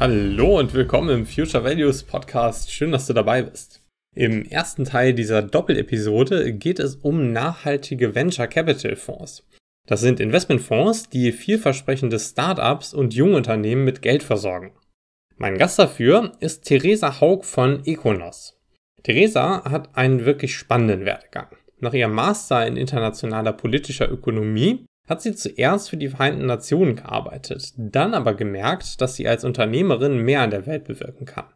Hallo und willkommen im Future Values Podcast. Schön, dass du dabei bist. Im ersten Teil dieser Doppelepisode geht es um nachhaltige Venture Capital Fonds. Das sind Investmentfonds, die vielversprechende Startups und Jungunternehmen mit Geld versorgen. Mein Gast dafür ist Theresa Haug von Econos. Theresa hat einen wirklich spannenden Werdegang. Nach ihrem Master in internationaler politischer Ökonomie hat sie zuerst für die Vereinten Nationen gearbeitet, dann aber gemerkt, dass sie als Unternehmerin mehr an der Welt bewirken kann.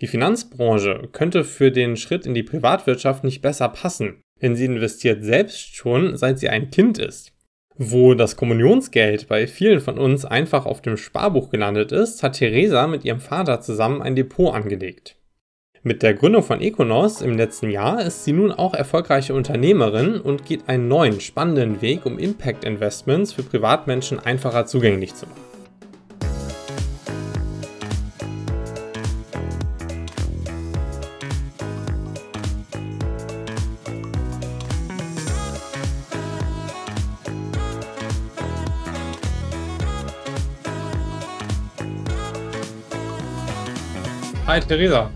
Die Finanzbranche könnte für den Schritt in die Privatwirtschaft nicht besser passen, denn sie investiert selbst schon, seit sie ein Kind ist. Wo das Kommunionsgeld bei vielen von uns einfach auf dem Sparbuch gelandet ist, hat Theresa mit ihrem Vater zusammen ein Depot angelegt. Mit der Gründung von Econos im letzten Jahr ist sie nun auch erfolgreiche Unternehmerin und geht einen neuen, spannenden Weg, um Impact Investments für Privatmenschen einfacher zugänglich zu machen. Hi Theresa.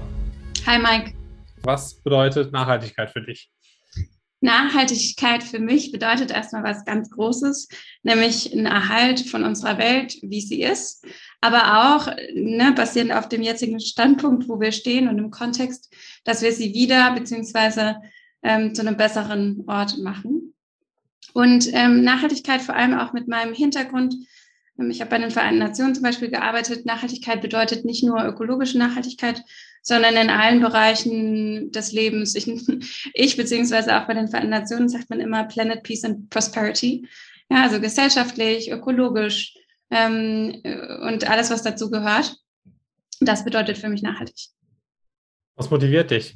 Hi Mike. Was bedeutet Nachhaltigkeit für dich? Nachhaltigkeit für mich bedeutet erstmal was ganz Großes, nämlich ein Erhalt von unserer Welt, wie sie ist, aber auch ne, basierend auf dem jetzigen Standpunkt, wo wir stehen und im Kontext, dass wir sie wieder beziehungsweise ähm, zu einem besseren Ort machen. Und ähm, Nachhaltigkeit vor allem auch mit meinem Hintergrund. Ähm, ich habe bei den Vereinten Nationen zum Beispiel gearbeitet. Nachhaltigkeit bedeutet nicht nur ökologische Nachhaltigkeit, sondern in allen Bereichen des Lebens. Ich, ich beziehungsweise auch bei den Vereinten Nationen sagt man immer Planet, Peace and Prosperity. Ja, also gesellschaftlich, ökologisch ähm, und alles, was dazu gehört. Das bedeutet für mich nachhaltig. Was motiviert dich?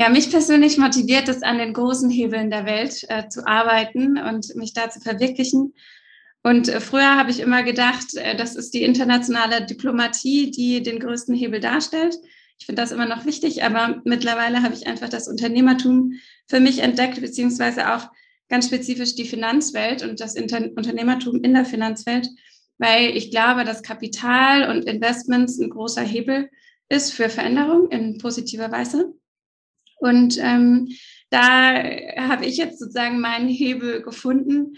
Ja, mich persönlich motiviert es, an den großen Hebeln der Welt äh, zu arbeiten und mich da zu verwirklichen. Und äh, früher habe ich immer gedacht, äh, das ist die internationale Diplomatie, die den größten Hebel darstellt. Ich finde das immer noch wichtig, aber mittlerweile habe ich einfach das Unternehmertum für mich entdeckt, beziehungsweise auch ganz spezifisch die Finanzwelt und das Inter Unternehmertum in der Finanzwelt, weil ich glaube, dass Kapital und Investments ein großer Hebel ist für Veränderung in positiver Weise. Und ähm, da habe ich jetzt sozusagen meinen Hebel gefunden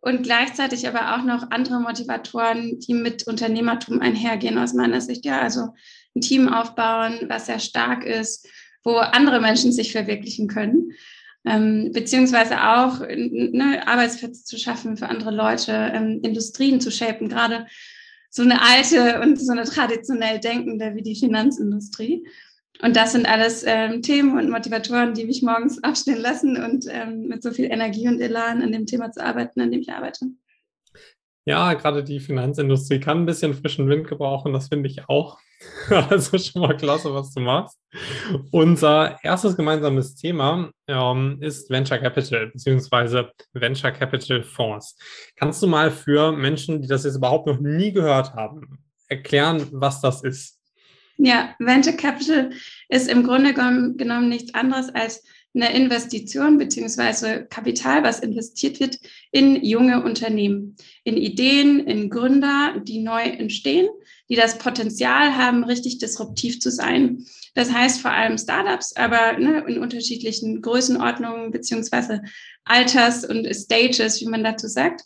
und gleichzeitig aber auch noch andere Motivatoren, die mit Unternehmertum einhergehen aus meiner Sicht. Ja, also ein Team aufbauen, was sehr stark ist, wo andere Menschen sich verwirklichen können. Ähm, beziehungsweise auch ne, Arbeitsplätze zu schaffen für andere Leute, ähm, Industrien zu shapen, gerade so eine alte und so eine traditionell denkende wie die Finanzindustrie. Und das sind alles ähm, Themen und Motivatoren, die mich morgens aufstehen lassen und ähm, mit so viel Energie und Elan an dem Thema zu arbeiten, an dem ich arbeite. Ja, gerade die Finanzindustrie kann ein bisschen frischen Wind gebrauchen, das finde ich auch. Also schon mal klasse, was du machst. Unser erstes gemeinsames Thema ähm, ist Venture Capital bzw. Venture Capital Fonds. Kannst du mal für Menschen, die das jetzt überhaupt noch nie gehört haben, erklären, was das ist? Ja, Venture Capital ist im Grunde genommen nichts anderes als eine Investition beziehungsweise Kapital, was investiert wird in junge Unternehmen, in Ideen, in Gründer, die neu entstehen, die das Potenzial haben, richtig disruptiv zu sein. Das heißt vor allem Startups, aber ne, in unterschiedlichen Größenordnungen beziehungsweise Alters und Stages, wie man dazu sagt.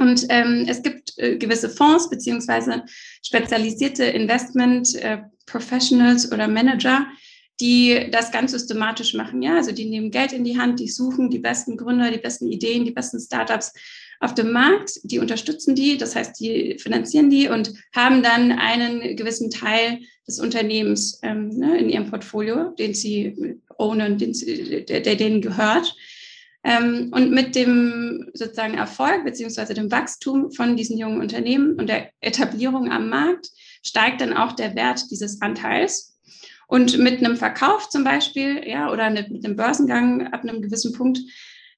Und ähm, es gibt äh, gewisse Fonds beziehungsweise spezialisierte Investment äh, Professionals oder Manager, die das ganz systematisch machen. Ja, also die nehmen Geld in die Hand, die suchen die besten Gründer, die besten Ideen, die besten Startups auf dem Markt, die unterstützen die, das heißt, die finanzieren die und haben dann einen gewissen Teil des Unternehmens ähm, ne, in ihrem Portfolio, den sie ownen, den sie, der, der denen gehört. Ähm, und mit dem sozusagen Erfolg beziehungsweise dem Wachstum von diesen jungen Unternehmen und der Etablierung am Markt steigt dann auch der Wert dieses Anteils. Und mit einem Verkauf zum Beispiel, ja, oder mit einem Börsengang ab einem gewissen Punkt,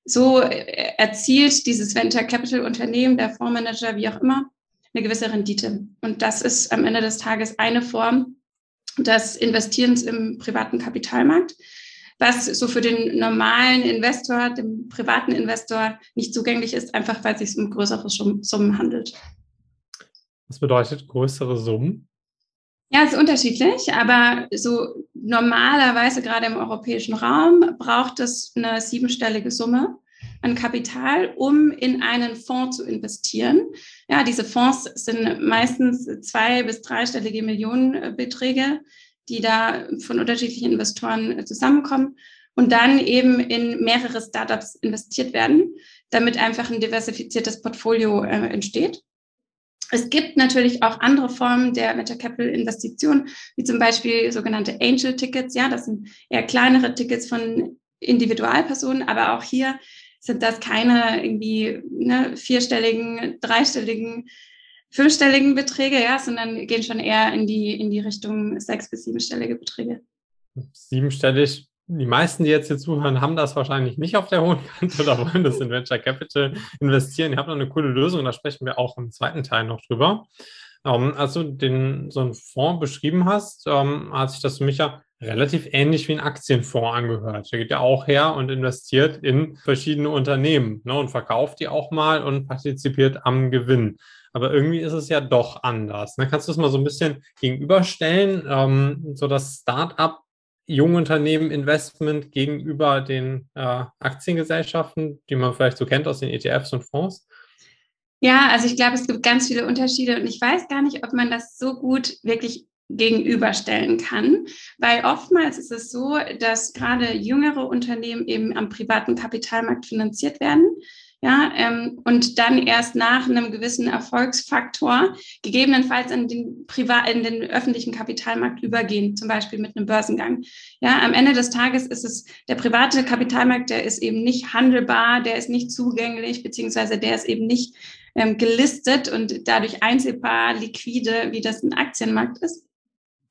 so äh, erzielt dieses Venture Capital Unternehmen, der Fondsmanager, wie auch immer, eine gewisse Rendite. Und das ist am Ende des Tages eine Form des Investierens im privaten Kapitalmarkt, was so für den normalen Investor, dem privaten Investor nicht zugänglich ist, einfach weil es sich um größere Summen handelt. Was bedeutet größere Summen? Ja, es ist unterschiedlich, aber so normalerweise gerade im europäischen Raum braucht es eine siebenstellige Summe an Kapital, um in einen Fonds zu investieren. Ja, diese Fonds sind meistens zwei- bis dreistellige Millionenbeträge, die da von unterschiedlichen Investoren zusammenkommen und dann eben in mehrere Startups investiert werden, damit einfach ein diversifiziertes Portfolio äh, entsteht. Es gibt natürlich auch andere Formen der Venture Capital Investition, wie zum Beispiel sogenannte Angel Tickets. Ja, das sind eher kleinere Tickets von Individualpersonen, aber auch hier sind das keine irgendwie ne, vierstelligen, dreistelligen, fünfstelligen Beträge, ja, sondern gehen schon eher in die, in die Richtung sechs- bis siebenstellige Beträge. Siebenstellig die meisten, die jetzt hier zuhören, haben das wahrscheinlich nicht auf der hohen Kante oder wollen das in Venture Capital investieren. Ihr habt noch eine coole Lösung, da sprechen wir auch im zweiten Teil noch drüber. Ähm, als du den, so einen Fonds beschrieben hast, ähm, hat sich das für mich ja relativ ähnlich wie ein Aktienfonds angehört. Der geht ja auch her und investiert in verschiedene Unternehmen ne, und verkauft die auch mal und partizipiert am Gewinn. Aber irgendwie ist es ja doch anders. Ne? Kannst du es mal so ein bisschen gegenüberstellen, ähm, so das Startup Jungunternehmen Investment gegenüber den äh, Aktiengesellschaften, die man vielleicht so kennt aus den ETFs und Fonds? Ja, also ich glaube, es gibt ganz viele Unterschiede und ich weiß gar nicht, ob man das so gut wirklich gegenüberstellen kann, weil oftmals ist es so, dass gerade jüngere Unternehmen eben am privaten Kapitalmarkt finanziert werden ja, ähm, und dann erst nach einem gewissen Erfolgsfaktor gegebenenfalls in den privat, in den öffentlichen Kapitalmarkt übergehen, zum Beispiel mit einem Börsengang. Ja, am Ende des Tages ist es der private Kapitalmarkt, der ist eben nicht handelbar, der ist nicht zugänglich, beziehungsweise der ist eben nicht ähm, gelistet und dadurch einzelbar liquide, wie das ein Aktienmarkt ist.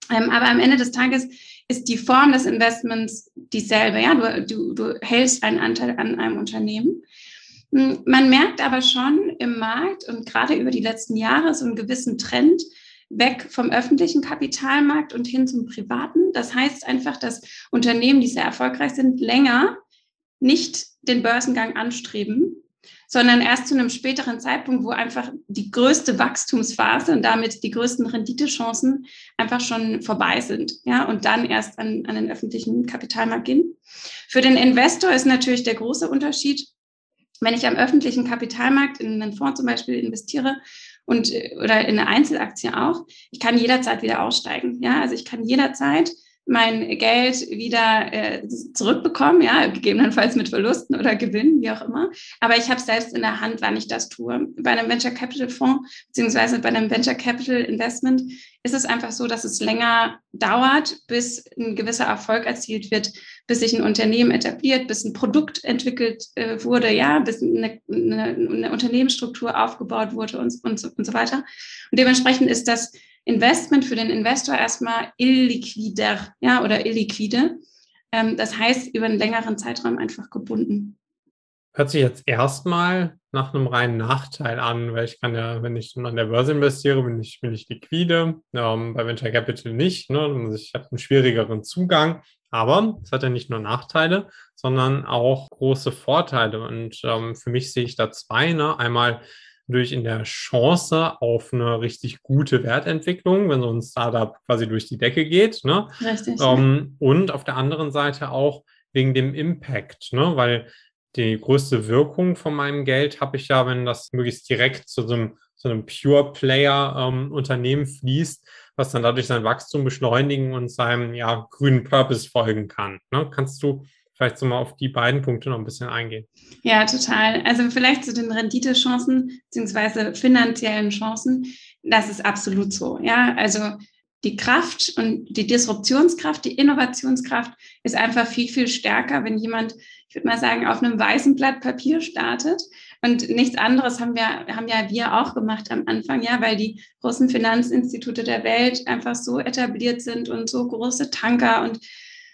Ähm, aber am Ende des Tages ist die Form des Investments dieselbe. Ja, du, du, du hältst einen Anteil an einem Unternehmen. Man merkt aber schon im Markt und gerade über die letzten Jahre so einen gewissen Trend weg vom öffentlichen Kapitalmarkt und hin zum privaten. Das heißt einfach, dass Unternehmen, die sehr erfolgreich sind, länger nicht den Börsengang anstreben, sondern erst zu einem späteren Zeitpunkt, wo einfach die größte Wachstumsphase und damit die größten Renditechancen einfach schon vorbei sind. Ja, und dann erst an, an den öffentlichen Kapitalmarkt gehen. Für den Investor ist natürlich der große Unterschied, wenn ich am öffentlichen Kapitalmarkt in einen Fonds zum Beispiel investiere und oder in eine Einzelaktie auch, ich kann jederzeit wieder aussteigen. Ja, also ich kann jederzeit mein Geld wieder äh, zurückbekommen, ja, gegebenenfalls mit Verlusten oder Gewinnen, wie auch immer. Aber ich habe selbst in der Hand, wann ich das tue. Bei einem Venture Capital Fonds beziehungsweise bei einem Venture Capital Investment ist es einfach so, dass es länger dauert, bis ein gewisser Erfolg erzielt wird, bis sich ein Unternehmen etabliert, bis ein Produkt entwickelt äh, wurde, ja, bis eine, eine, eine Unternehmensstruktur aufgebaut wurde und, und, so, und so weiter. Und dementsprechend ist das Investment für den Investor erstmal illiquider, ja, oder illiquide. Ähm, das heißt, über einen längeren Zeitraum einfach gebunden. Hört sich jetzt erstmal nach einem reinen Nachteil an, weil ich kann ja, wenn ich an der Börse investiere, bin ich, bin ich liquide, ähm, bei Venture Capital nicht. Ne? Ich habe einen schwierigeren Zugang, aber es hat ja nicht nur Nachteile, sondern auch große Vorteile. Und ähm, für mich sehe ich da zwei. Ne? Einmal durch in der Chance auf eine richtig gute Wertentwicklung, wenn so ein Startup quasi durch die Decke geht. Ne? Richtig. Ähm, und auf der anderen Seite auch wegen dem Impact, ne? weil die größte Wirkung von meinem Geld habe ich ja, wenn das möglichst direkt zu so einem, so einem Pure-Player-Unternehmen ähm, fließt, was dann dadurch sein Wachstum beschleunigen und seinem ja, grünen Purpose folgen kann. Ne? Kannst du vielleicht so mal auf die beiden Punkte noch ein bisschen eingehen. Ja, total. Also vielleicht zu den Renditechancen beziehungsweise finanziellen Chancen. Das ist absolut so. Ja, also die Kraft und die Disruptionskraft, die Innovationskraft ist einfach viel, viel stärker, wenn jemand, ich würde mal sagen, auf einem weißen Blatt Papier startet. Und nichts anderes haben wir, haben ja wir auch gemacht am Anfang, ja, weil die großen Finanzinstitute der Welt einfach so etabliert sind und so große Tanker und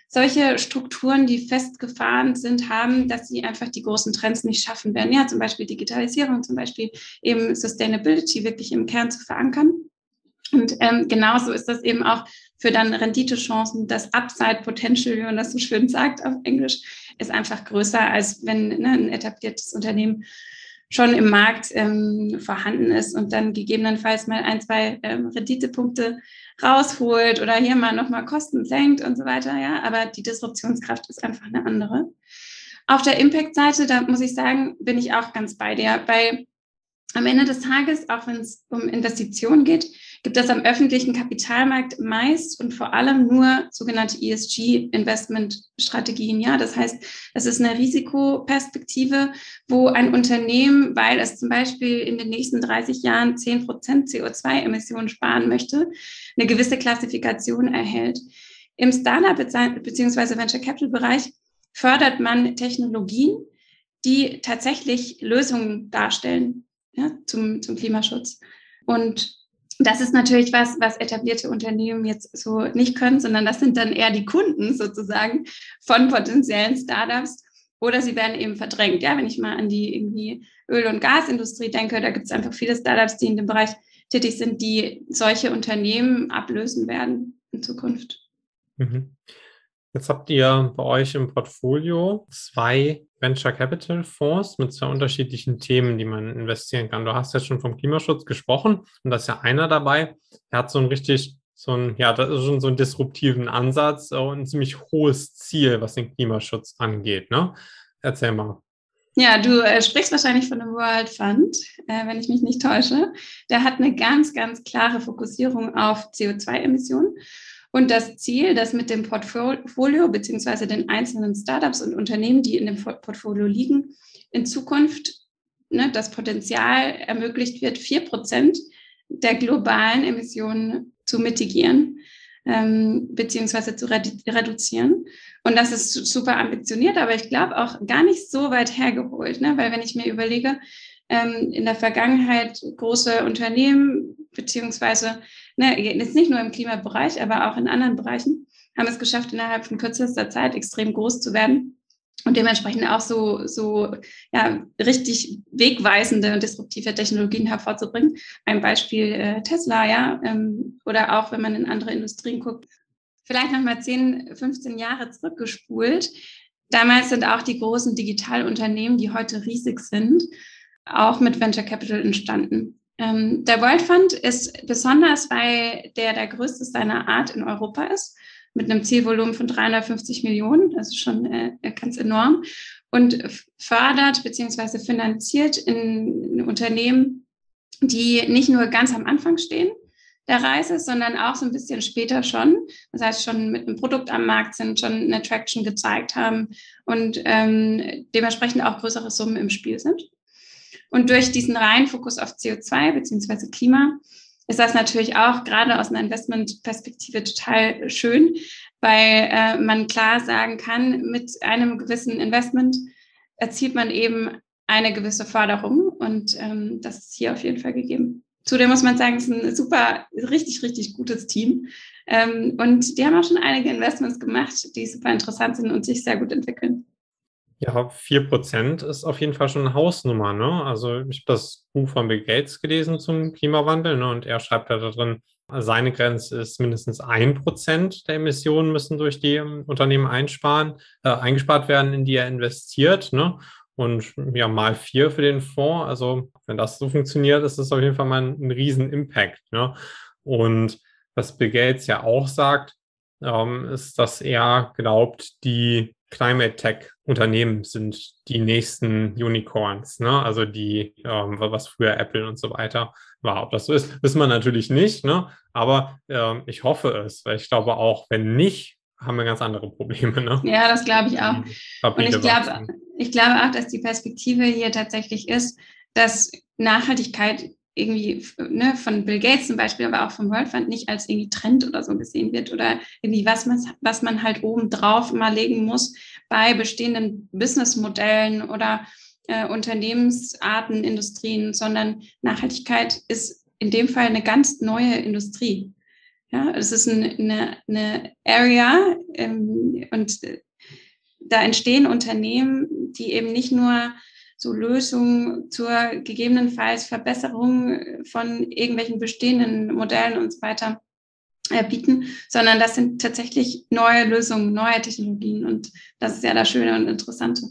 solche Strukturen, die festgefahren sind, haben, dass sie einfach die großen Trends nicht schaffen werden. Ja, zum Beispiel Digitalisierung, zum Beispiel eben Sustainability wirklich im Kern zu verankern. Und ähm, genauso ist das eben auch für dann Renditechancen, das Upside Potential, wie man das so schön sagt auf Englisch, ist einfach größer, als wenn ne, ein etabliertes Unternehmen schon im Markt ähm, vorhanden ist und dann gegebenenfalls mal ein, zwei ähm, Renditepunkte rausholt oder hier mal nochmal Kosten senkt und so weiter. Ja, aber die Disruptionskraft ist einfach eine andere. Auf der Impact-Seite, da muss ich sagen, bin ich auch ganz bei dir. Bei am Ende des Tages, auch wenn es um Investitionen geht, gibt es am öffentlichen Kapitalmarkt meist und vor allem nur sogenannte ESG-Investment-Strategien. Ja, das heißt, es ist eine Risikoperspektive, wo ein Unternehmen, weil es zum Beispiel in den nächsten 30 Jahren 10 Prozent CO2-Emissionen sparen möchte, eine gewisse Klassifikation erhält. Im Startup bzw. Venture Capital Bereich fördert man Technologien, die tatsächlich Lösungen darstellen ja, zum, zum Klimaschutz. Und das ist natürlich was, was etablierte Unternehmen jetzt so nicht können, sondern das sind dann eher die Kunden sozusagen von potenziellen Startups oder sie werden eben verdrängt. Ja, wenn ich mal an die irgendwie Öl- und Gasindustrie denke, da gibt es einfach viele Startups, die in dem Bereich tätig sind, die solche Unternehmen ablösen werden in Zukunft. Mhm. Jetzt habt ihr bei euch im Portfolio zwei Venture Capital Fonds mit zwei unterschiedlichen Themen, die man investieren kann. Du hast ja schon vom Klimaschutz gesprochen und da ist ja einer dabei, der hat so ein richtig, so ein, ja, das ist schon so einen disruptiven Ansatz und ein ziemlich hohes Ziel, was den Klimaschutz angeht. Ne? Erzähl mal. Ja, du äh, sprichst wahrscheinlich von dem World Fund, äh, wenn ich mich nicht täusche. Der hat eine ganz, ganz klare Fokussierung auf CO2-Emissionen und das Ziel, dass mit dem Portfolio beziehungsweise den einzelnen Startups und Unternehmen, die in dem Portfolio liegen, in Zukunft ne, das Potenzial ermöglicht wird, vier Prozent der globalen Emissionen zu mitigieren ähm, beziehungsweise zu redu reduzieren. Und das ist super ambitioniert, aber ich glaube auch gar nicht so weit hergeholt, ne? weil wenn ich mir überlege, ähm, in der Vergangenheit große Unternehmen beziehungsweise ne, jetzt nicht nur im Klimabereich, aber auch in anderen Bereichen, haben es geschafft, innerhalb von kürzester Zeit extrem groß zu werden und dementsprechend auch so, so ja, richtig wegweisende und disruptive Technologien hervorzubringen. Ein Beispiel äh, Tesla, ja, ähm, oder auch wenn man in andere Industrien guckt. Vielleicht nochmal 10, 15 Jahre zurückgespult. Damals sind auch die großen Digitalunternehmen, die heute riesig sind, auch mit Venture Capital entstanden. Ähm, der World Fund ist besonders, weil der der größte seiner Art in Europa ist, mit einem Zielvolumen von 350 Millionen. Das ist schon äh, ganz enorm. Und fördert bzw. finanziert in, in Unternehmen, die nicht nur ganz am Anfang stehen, der Reise, sondern auch so ein bisschen später schon. Das heißt, schon mit einem Produkt am Markt sind, schon eine Traction gezeigt haben und ähm, dementsprechend auch größere Summen im Spiel sind. Und durch diesen reinen Fokus auf CO2 beziehungsweise Klima ist das natürlich auch gerade aus einer Investmentperspektive total schön, weil äh, man klar sagen kann, mit einem gewissen Investment erzielt man eben eine gewisse Förderung und ähm, das ist hier auf jeden Fall gegeben. Zudem muss man sagen, es ist ein super, richtig, richtig gutes Team. Ähm, und die haben auch schon einige Investments gemacht, die super interessant sind und sich sehr gut entwickeln. Ja, 4% ist auf jeden Fall schon eine Hausnummer. Ne? Also ich habe das Buch von Bill Gates gelesen zum Klimawandel ne? und er schreibt da drin, seine Grenze ist mindestens ein Prozent der Emissionen müssen durch die ähm, Unternehmen einsparen, äh, eingespart werden, in die er investiert. Ne? Und ja, mal vier für den Fonds. Also wenn das so funktioniert, ist das auf jeden Fall mal ein, ein riesen Impact. Ne? Und was Bill Gates ja auch sagt, ähm, ist, dass er glaubt, die Climate Tech Unternehmen sind die nächsten Unicorns, ne? Also die, ähm, was früher Apple und so weiter war. Ob das so ist, wissen wir natürlich nicht, ne? Aber ähm, ich hoffe es, weil ich glaube auch, wenn nicht, haben wir ganz andere Probleme. Ne? Ja, das glaube ich auch. Und ich glaube, ich glaube auch, dass die Perspektive hier tatsächlich ist, dass Nachhaltigkeit irgendwie ne, von Bill Gates zum Beispiel, aber auch vom World Fund nicht als irgendwie Trend oder so gesehen wird oder irgendwie was man, was man halt oben drauf mal legen muss bei bestehenden Businessmodellen oder äh, Unternehmensarten, Industrien, sondern Nachhaltigkeit ist in dem Fall eine ganz neue Industrie. Ja, es ist eine, eine Area ähm, und äh, da entstehen Unternehmen, die eben nicht nur so Lösungen zur gegebenenfalls Verbesserung von irgendwelchen bestehenden Modellen und so weiter äh, bieten, sondern das sind tatsächlich neue Lösungen, neue Technologien und das ist ja das Schöne und Interessante.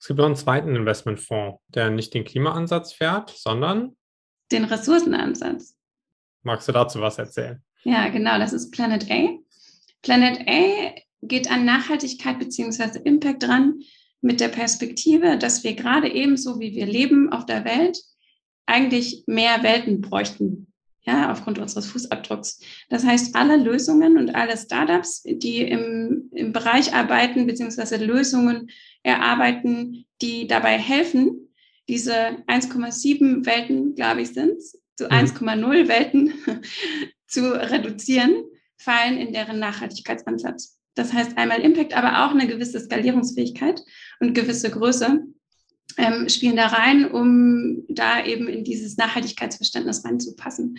Es gibt noch einen zweiten Investmentfonds, der nicht den Klimaansatz fährt, sondern den Ressourcenansatz. Magst du dazu was erzählen? Ja, genau, das ist Planet A. Planet A geht an Nachhaltigkeit bzw. Impact dran mit der Perspektive, dass wir gerade ebenso wie wir leben auf der Welt eigentlich mehr Welten bräuchten, ja, aufgrund unseres Fußabdrucks. Das heißt, alle Lösungen und alle Startups, die im, im Bereich arbeiten bzw. Lösungen erarbeiten, die dabei helfen, diese 1,7 Welten, glaube ich, sind zu mhm. 1,0 Welten zu reduzieren, fallen in deren Nachhaltigkeitsansatz. Das heißt einmal Impact, aber auch eine gewisse Skalierungsfähigkeit und gewisse Größe ähm, spielen da rein, um da eben in dieses Nachhaltigkeitsverständnis reinzupassen.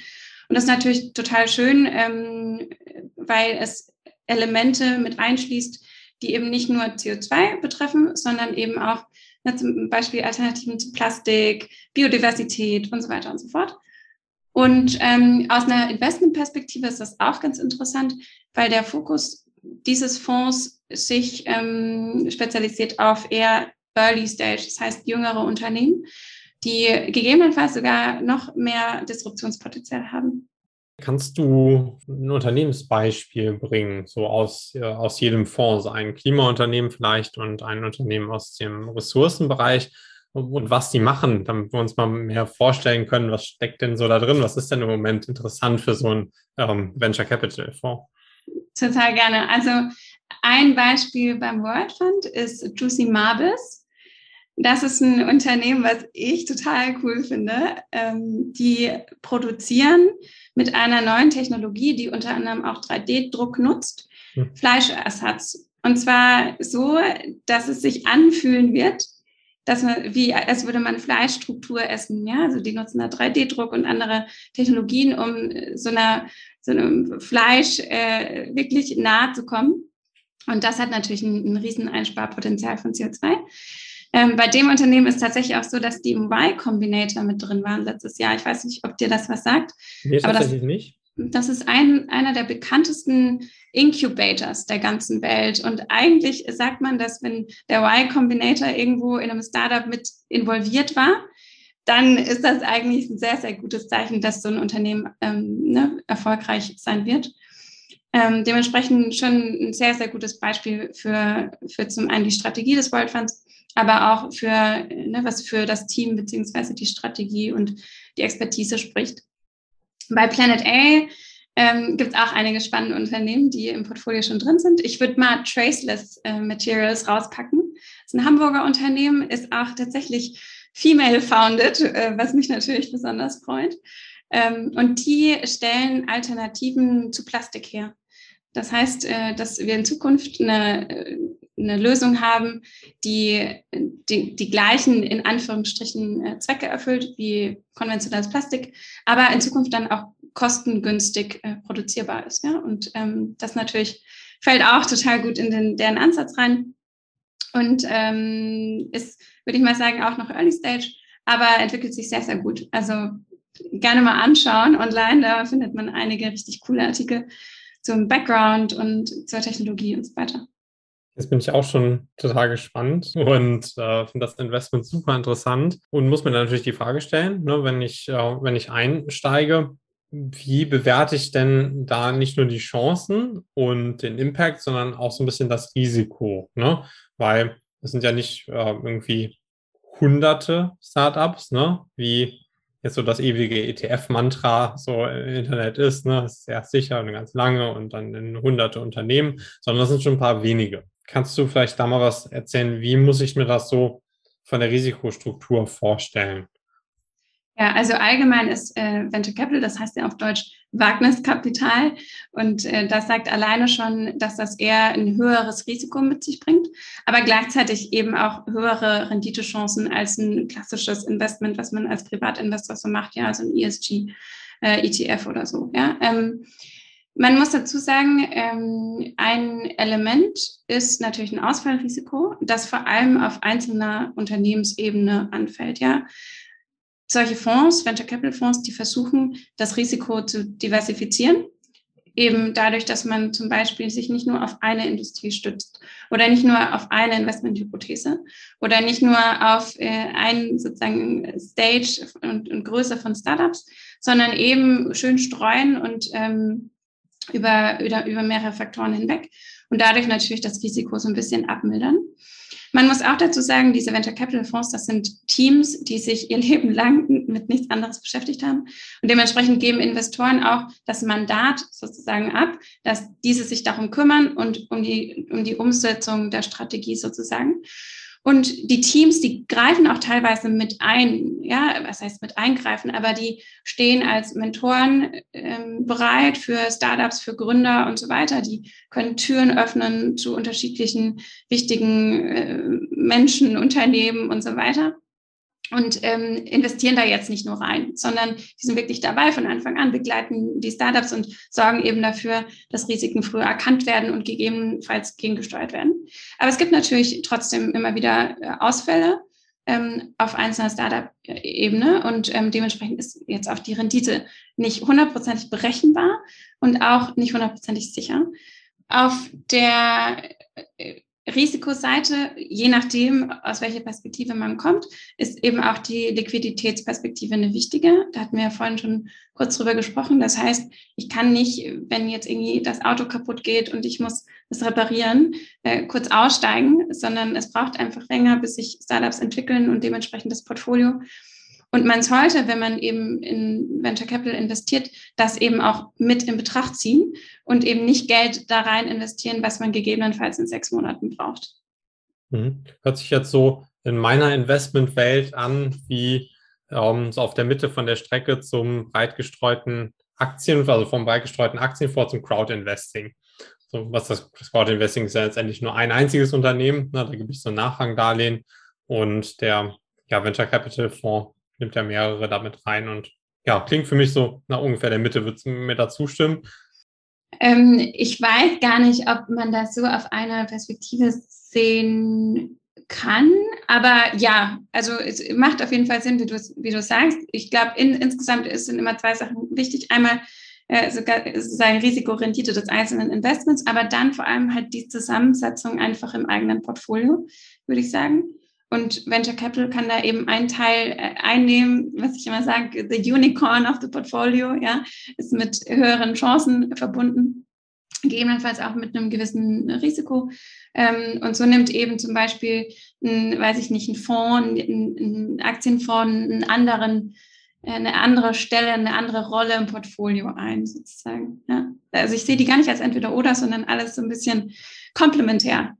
Und das ist natürlich total schön, ähm, weil es Elemente mit einschließt, die eben nicht nur CO2 betreffen, sondern eben auch ne, zum Beispiel Alternativen zu Plastik, Biodiversität und so weiter und so fort. Und ähm, aus einer Investmentperspektive ist das auch ganz interessant, weil der Fokus dieses Fonds sich ähm, spezialisiert auf eher Early Stage, das heißt jüngere Unternehmen, die gegebenenfalls sogar noch mehr Disruptionspotenzial haben. Kannst du ein Unternehmensbeispiel bringen, so aus, äh, aus jedem Fonds, ein Klimaunternehmen vielleicht und ein Unternehmen aus dem Ressourcenbereich und, und was die machen, damit wir uns mal mehr vorstellen können, was steckt denn so da drin? Was ist denn im Moment interessant für so ein ähm, Venture Capital Fonds? Total gerne. Also ein Beispiel beim World Fund ist Juicy Marbis. Das ist ein Unternehmen, was ich total cool finde. Ähm, die produzieren mit einer neuen Technologie, die unter anderem auch 3D-Druck nutzt, hm. Fleischersatz. Und zwar so, dass es sich anfühlen wird, dass man, wie, als würde man Fleischstruktur essen. Ja, also die nutzen da 3D-Druck und andere Technologien, um so einer, so einem Fleisch äh, wirklich nahe zu kommen. Und das hat natürlich ein, ein riesen Einsparpotenzial von CO2. Ähm, bei dem Unternehmen ist tatsächlich auch so, dass die im Y Combinator mit drin waren letztes Jahr. Ich weiß nicht, ob dir das was sagt. Nee, aber tatsächlich das, nicht. Das ist ein, einer der bekanntesten Incubators der ganzen Welt. Und eigentlich sagt man, dass wenn der Y Combinator irgendwo in einem Startup mit involviert war, dann ist das eigentlich ein sehr, sehr gutes Zeichen, dass so ein Unternehmen ähm, ne, erfolgreich sein wird. Ähm, dementsprechend schon ein sehr, sehr gutes Beispiel für, für zum einen die Strategie des World Funds, aber auch für, ne, was für das Team beziehungsweise die Strategie und die Expertise spricht. Bei Planet A ähm, gibt es auch einige spannende Unternehmen, die im Portfolio schon drin sind. Ich würde mal Traceless äh, Materials rauspacken. Das ist ein Hamburger Unternehmen, ist auch tatsächlich female founded, äh, was mich natürlich besonders freut. Ähm, und die stellen Alternativen zu Plastik her. Das heißt, äh, dass wir in Zukunft eine, äh, eine Lösung haben, die, die die gleichen, in Anführungsstrichen, äh, Zwecke erfüllt wie konventionelles Plastik, aber in Zukunft dann auch kostengünstig produzierbar ist. Ja? Und ähm, das natürlich fällt auch total gut in den, deren Ansatz rein und ähm, ist, würde ich mal sagen, auch noch Early Stage, aber entwickelt sich sehr, sehr gut. Also gerne mal anschauen online, da findet man einige richtig coole Artikel zum Background und zur Technologie und so weiter. Jetzt bin ich auch schon total gespannt und äh, finde das Investment super interessant und muss mir natürlich die Frage stellen, ne, wenn ich, äh, wenn ich einsteige, wie bewerte ich denn da nicht nur die Chancen und den Impact, sondern auch so ein bisschen das Risiko, ne? Weil es sind ja nicht äh, irgendwie hunderte Startups, ne? Wie jetzt so das ewige ETF-Mantra so im Internet ist, ne, das ist sehr sicher und ganz lange und dann in hunderte Unternehmen, sondern das sind schon ein paar wenige. Kannst du vielleicht da mal was erzählen? Wie muss ich mir das so von der Risikostruktur vorstellen? Ja, also allgemein ist äh, Venture Capital, das heißt ja auf Deutsch Wagniskapital. Und äh, das sagt alleine schon, dass das eher ein höheres Risiko mit sich bringt, aber gleichzeitig eben auch höhere Renditechancen als ein klassisches Investment, was man als Privatinvestor so macht, ja, also ein ESG, äh, ETF oder so. Ja. Ähm, man muss dazu sagen, ähm, ein Element ist natürlich ein Ausfallrisiko, das vor allem auf einzelner Unternehmensebene anfällt. Ja, solche Fonds, Venture Capital Fonds, die versuchen, das Risiko zu diversifizieren eben dadurch, dass man zum Beispiel sich nicht nur auf eine Industrie stützt oder nicht nur auf eine Investmenthypothese oder nicht nur auf äh, einen sozusagen Stage und, und Größe von Startups, sondern eben schön streuen und ähm, über, über, über mehrere Faktoren hinweg und dadurch natürlich das Risiko so ein bisschen abmildern. Man muss auch dazu sagen, diese Venture Capital Fonds, das sind Teams, die sich ihr Leben lang mit nichts anderes beschäftigt haben. Und dementsprechend geben Investoren auch das Mandat sozusagen ab, dass diese sich darum kümmern und um die, um die Umsetzung der Strategie sozusagen. Und die Teams, die greifen auch teilweise mit ein, ja, was heißt mit eingreifen, aber die stehen als Mentoren ähm, bereit für Startups, für Gründer und so weiter. Die können Türen öffnen zu unterschiedlichen wichtigen äh, Menschen, Unternehmen und so weiter und ähm, investieren da jetzt nicht nur rein, sondern die sind wirklich dabei von Anfang an, begleiten die Startups und sorgen eben dafür, dass Risiken früher erkannt werden und gegebenenfalls gegengesteuert werden. Aber es gibt natürlich trotzdem immer wieder äh, Ausfälle ähm, auf einzelner Startup-Ebene und ähm, dementsprechend ist jetzt auch die Rendite nicht hundertprozentig berechenbar und auch nicht hundertprozentig sicher. Auf der äh, Risikoseite, je nachdem, aus welcher Perspektive man kommt, ist eben auch die Liquiditätsperspektive eine wichtige. Da hatten wir ja vorhin schon kurz drüber gesprochen. Das heißt, ich kann nicht, wenn jetzt irgendwie das Auto kaputt geht und ich muss es reparieren, äh, kurz aussteigen, sondern es braucht einfach länger, bis sich Startups entwickeln und dementsprechend das Portfolio und man sollte, wenn man eben in Venture Capital investiert, das eben auch mit in Betracht ziehen und eben nicht Geld da rein investieren, was man gegebenenfalls in sechs Monaten braucht. Mhm. Hört sich jetzt so in meiner Investmentwelt an, wie ähm, so auf der Mitte von der Strecke zum breit gestreuten Aktien, also vom breit gestreuten Aktienfonds zum Crowd-Investing. So, was das, das Crowd-Investing ist ja letztendlich nur ein einziges Unternehmen. Ne, da gebe ich so ein Nachrangdarlehen und der ja, Venture Capital Fonds nimmt ja mehrere damit rein und ja, klingt für mich so nach ungefähr der Mitte. Würdest du mir da zustimmen? Ähm, ich weiß gar nicht, ob man das so auf einer Perspektive sehen kann, aber ja, also es macht auf jeden Fall Sinn, wie du wie du sagst. Ich glaube, in, insgesamt sind immer zwei Sachen wichtig. Einmal äh, sogar sozusagen Risikorendite des einzelnen Investments, aber dann vor allem halt die Zusammensetzung einfach im eigenen Portfolio, würde ich sagen. Und Venture Capital kann da eben einen Teil äh, einnehmen, was ich immer sage, the unicorn of the portfolio, ja, ist mit höheren Chancen verbunden, gegebenenfalls auch mit einem gewissen Risiko. Ähm, und so nimmt eben zum Beispiel, ein, weiß ich nicht, ein Fonds, ein, Aktienfonds einen anderen, eine andere Stelle, eine andere Rolle im Portfolio ein, sozusagen. Ja. Also ich sehe die gar nicht als entweder oder, sondern alles so ein bisschen komplementär.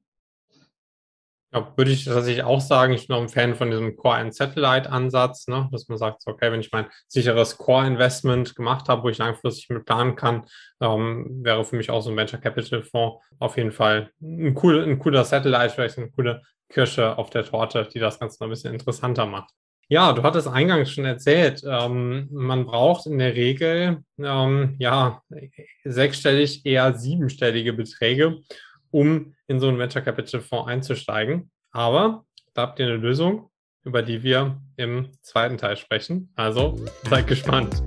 Ja, würde ich tatsächlich auch sagen, ich bin auch ein Fan von diesem Core-and-Satellite-Ansatz, ne? dass man sagt, okay, wenn ich mein sicheres Core-Investment gemacht habe, wo ich langfristig mit planen kann, ähm, wäre für mich auch so ein Venture Capital Fonds auf jeden Fall ein, cool, ein cooler Satellite, vielleicht eine coole Kirsche auf der Torte, die das Ganze noch ein bisschen interessanter macht. Ja, du hattest eingangs schon erzählt, ähm, man braucht in der Regel ähm, ja sechsstellig, eher siebenstellige Beträge, um in so einen Venture Capital Fonds einzusteigen. Aber da habt ihr eine Lösung, über die wir im zweiten Teil sprechen. Also seid gespannt.